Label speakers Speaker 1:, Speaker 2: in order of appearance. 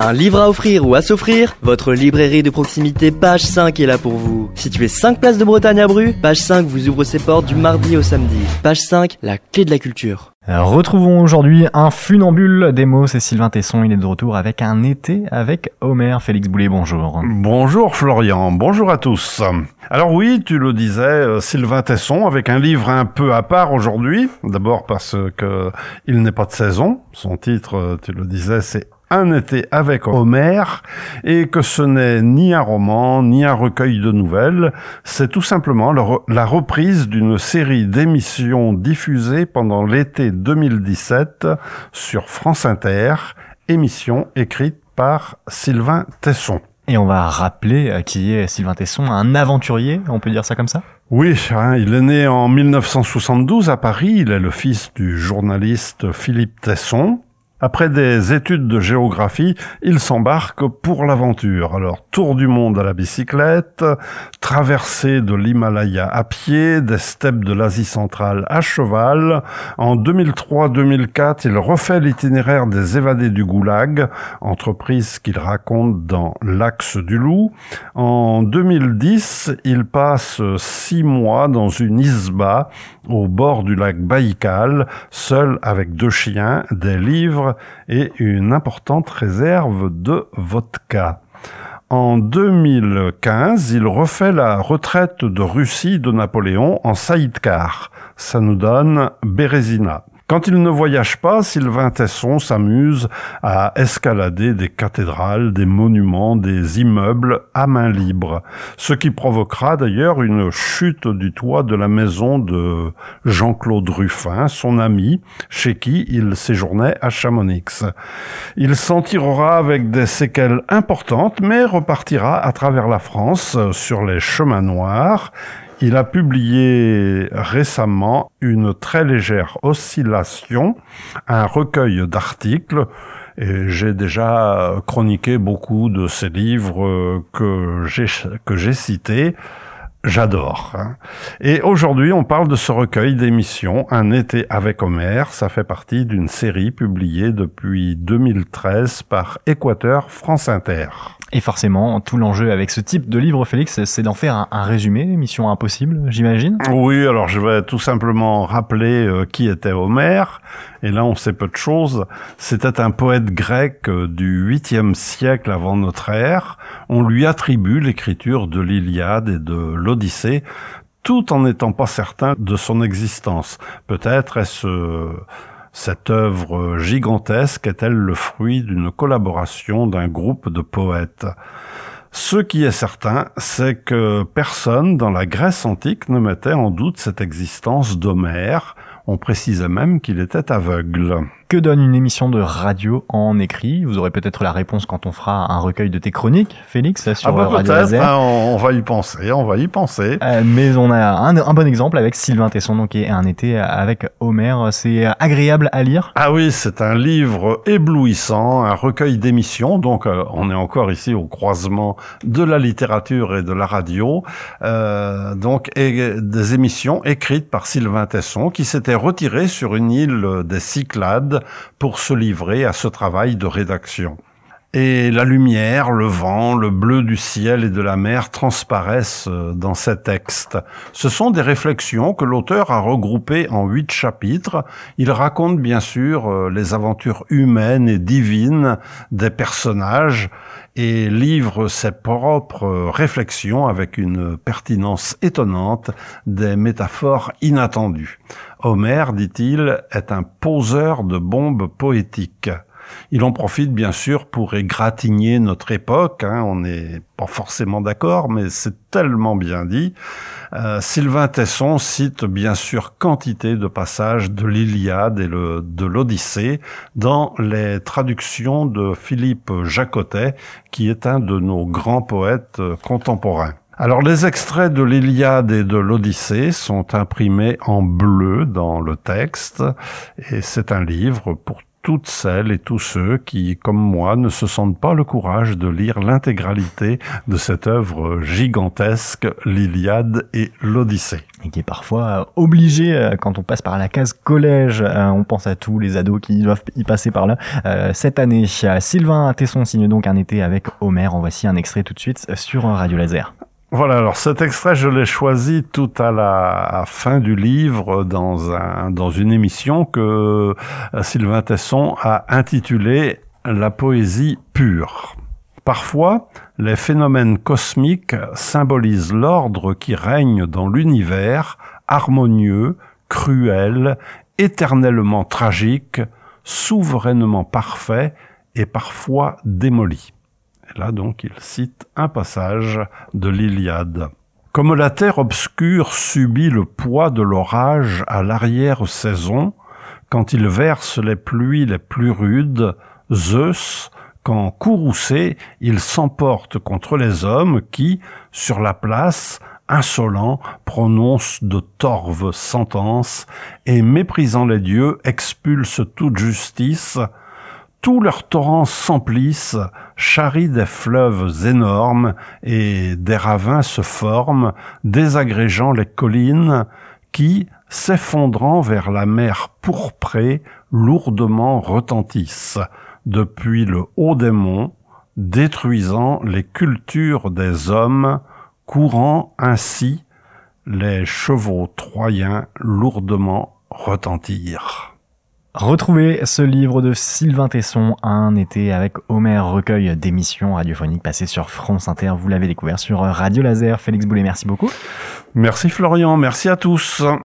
Speaker 1: Un livre à offrir ou à s'offrir Votre librairie de proximité Page 5 est là pour vous. Situé 5 places de Bretagne à Bru, Page 5 vous ouvre ses portes du mardi au samedi. Page 5, la clé de la culture.
Speaker 2: Retrouvons aujourd'hui un funambule des mots, c'est Sylvain Tesson, il est de retour avec un été avec Homer. Félix Boulet, bonjour.
Speaker 3: Bonjour Florian, bonjour à tous. Alors oui, tu le disais, euh, Sylvain Tesson avec un livre un peu à part aujourd'hui, d'abord parce que il n'est pas de saison, son titre, euh, tu le disais, c'est un été avec Homère et que ce n'est ni un roman ni un recueil de nouvelles, c'est tout simplement la reprise d'une série d'émissions diffusées pendant l'été 2017 sur France Inter, émission écrite par Sylvain Tesson.
Speaker 2: Et on va rappeler euh, qui est Sylvain Tesson, un aventurier, on peut dire ça comme ça?
Speaker 3: Oui, hein, il est né en 1972 à Paris. Il est le fils du journaliste Philippe Tesson. Après des études de géographie, il s'embarque pour l'aventure. Alors, tour du monde à la bicyclette, traversée de l'Himalaya à pied, des steppes de l'Asie centrale à cheval. En 2003-2004, il refait l'itinéraire des évadés du Goulag, entreprise qu'il raconte dans L'Axe du Loup. En 2010, il passe six mois dans une isba au bord du lac Baïkal, seul avec deux chiens, des livres et une importante réserve de vodka. En 2015, il refait la retraite de Russie de Napoléon en sidecar. Ça nous donne Bérésina. Quand il ne voyage pas, Sylvain Tesson s'amuse à escalader des cathédrales, des monuments, des immeubles à main libre, ce qui provoquera d'ailleurs une chute du toit de la maison de Jean-Claude Ruffin, son ami, chez qui il séjournait à Chamonix. Il s'en tirera avec des séquelles importantes, mais repartira à travers la France sur les chemins noirs il a publié récemment une très légère oscillation, un recueil d'articles, et j'ai déjà chroniqué beaucoup de ces livres que j'ai, que j'ai cités. J'adore. Hein. Et aujourd'hui, on parle de ce recueil d'émissions, Un été avec Homer. Ça fait partie d'une série publiée depuis 2013 par Équateur France Inter.
Speaker 2: Et forcément, tout l'enjeu avec ce type de livre, Félix, c'est d'en faire un, résumé, mission impossible, j'imagine.
Speaker 3: Oui, alors je vais tout simplement rappeler euh, qui était Homère. Et là, on sait peu de choses. C'était un poète grec euh, du 8e siècle avant notre ère. On lui attribue l'écriture de l'Iliade et de l'Odyssée, tout en n'étant pas certain de son existence. Peut-être est-ce cette œuvre gigantesque est-elle le fruit d'une collaboration d'un groupe de poètes? Ce qui est certain, c'est que personne dans la Grèce antique ne mettait en doute cette existence d'Homère, on précisait même qu'il était aveugle.
Speaker 2: Que donne une émission de radio en écrit? Vous aurez peut-être la réponse quand on fera un recueil de tes chroniques, Félix, sur
Speaker 3: ah bah Radio hein, on, va y penser, on va y penser.
Speaker 2: Euh, mais on a un, bon exemple avec Sylvain Tesson, donc et un été avec Homer. C'est agréable à lire?
Speaker 3: Ah oui, c'est un livre éblouissant, un recueil d'émissions. Donc euh, on est encore ici au croisement de la littérature et de la radio. Euh, donc et des émissions écrites par Sylvain Tesson qui s'était retiré sur une île des Cyclades pour se livrer à ce travail de rédaction. Et la lumière, le vent, le bleu du ciel et de la mer transparaissent dans ces textes. Ce sont des réflexions que l'auteur a regroupées en huit chapitres. Il raconte bien sûr euh, les aventures humaines et divines des personnages et livre ses propres réflexions avec une pertinence étonnante des métaphores inattendues. Homère, dit-il, est un poseur de bombes poétiques. Il en profite bien sûr pour égratigner notre époque. Hein. on n'est pas forcément d'accord, mais c'est tellement bien dit. Euh, Sylvain Tesson cite bien sûr quantité de passages de l'Iliade et de l'Odyssée dans les traductions de Philippe Jacotet, qui est un de nos grands poètes contemporains. Alors les extraits de l'Iliade et de l'Odyssée sont imprimés en bleu dans le texte et c'est un livre pour toutes celles et tous ceux qui, comme moi, ne se sentent pas le courage de lire l'intégralité de cette œuvre gigantesque, l'Iliade et l'Odyssée.
Speaker 2: Et qui est parfois obligé, euh, quand on passe par la case collège, euh, on pense à tous les ados qui doivent y passer par là. Euh, cette année, Sylvain Tesson signe donc un été avec Homer. En voici un extrait tout de suite sur Radio Laser.
Speaker 3: Voilà, alors cet extrait, je l'ai choisi tout à la fin du livre dans, un, dans une émission que euh, Sylvain Tesson a intitulée La poésie pure. Parfois, les phénomènes cosmiques symbolisent l'ordre qui règne dans l'univers, harmonieux, cruel, éternellement tragique, souverainement parfait et parfois démoli là donc il cite un passage de l'Iliade. Comme la terre obscure subit le poids de l'orage à l'arrière-saison, quand il verse les pluies les plus rudes, Zeus, quand courroucé, il s'emporte contre les hommes qui, sur la place, insolents, prononcent de torves sentences et, méprisant les dieux, expulsent toute justice, tous leurs torrents s'emplissent, charrient des fleuves énormes et des ravins se forment, désagrégeant les collines qui, s'effondrant vers la mer pourprée, lourdement retentissent, depuis le haut des monts, détruisant les cultures des hommes, courant ainsi, les chevaux troyens lourdement retentirent.
Speaker 2: Retrouvez ce livre de Sylvain Tesson, Un été avec Homer, recueil d'émissions radiophoniques passées sur France Inter. Vous l'avez découvert sur Radio Laser. Félix Boulet, merci beaucoup.
Speaker 3: Merci Florian, merci à tous.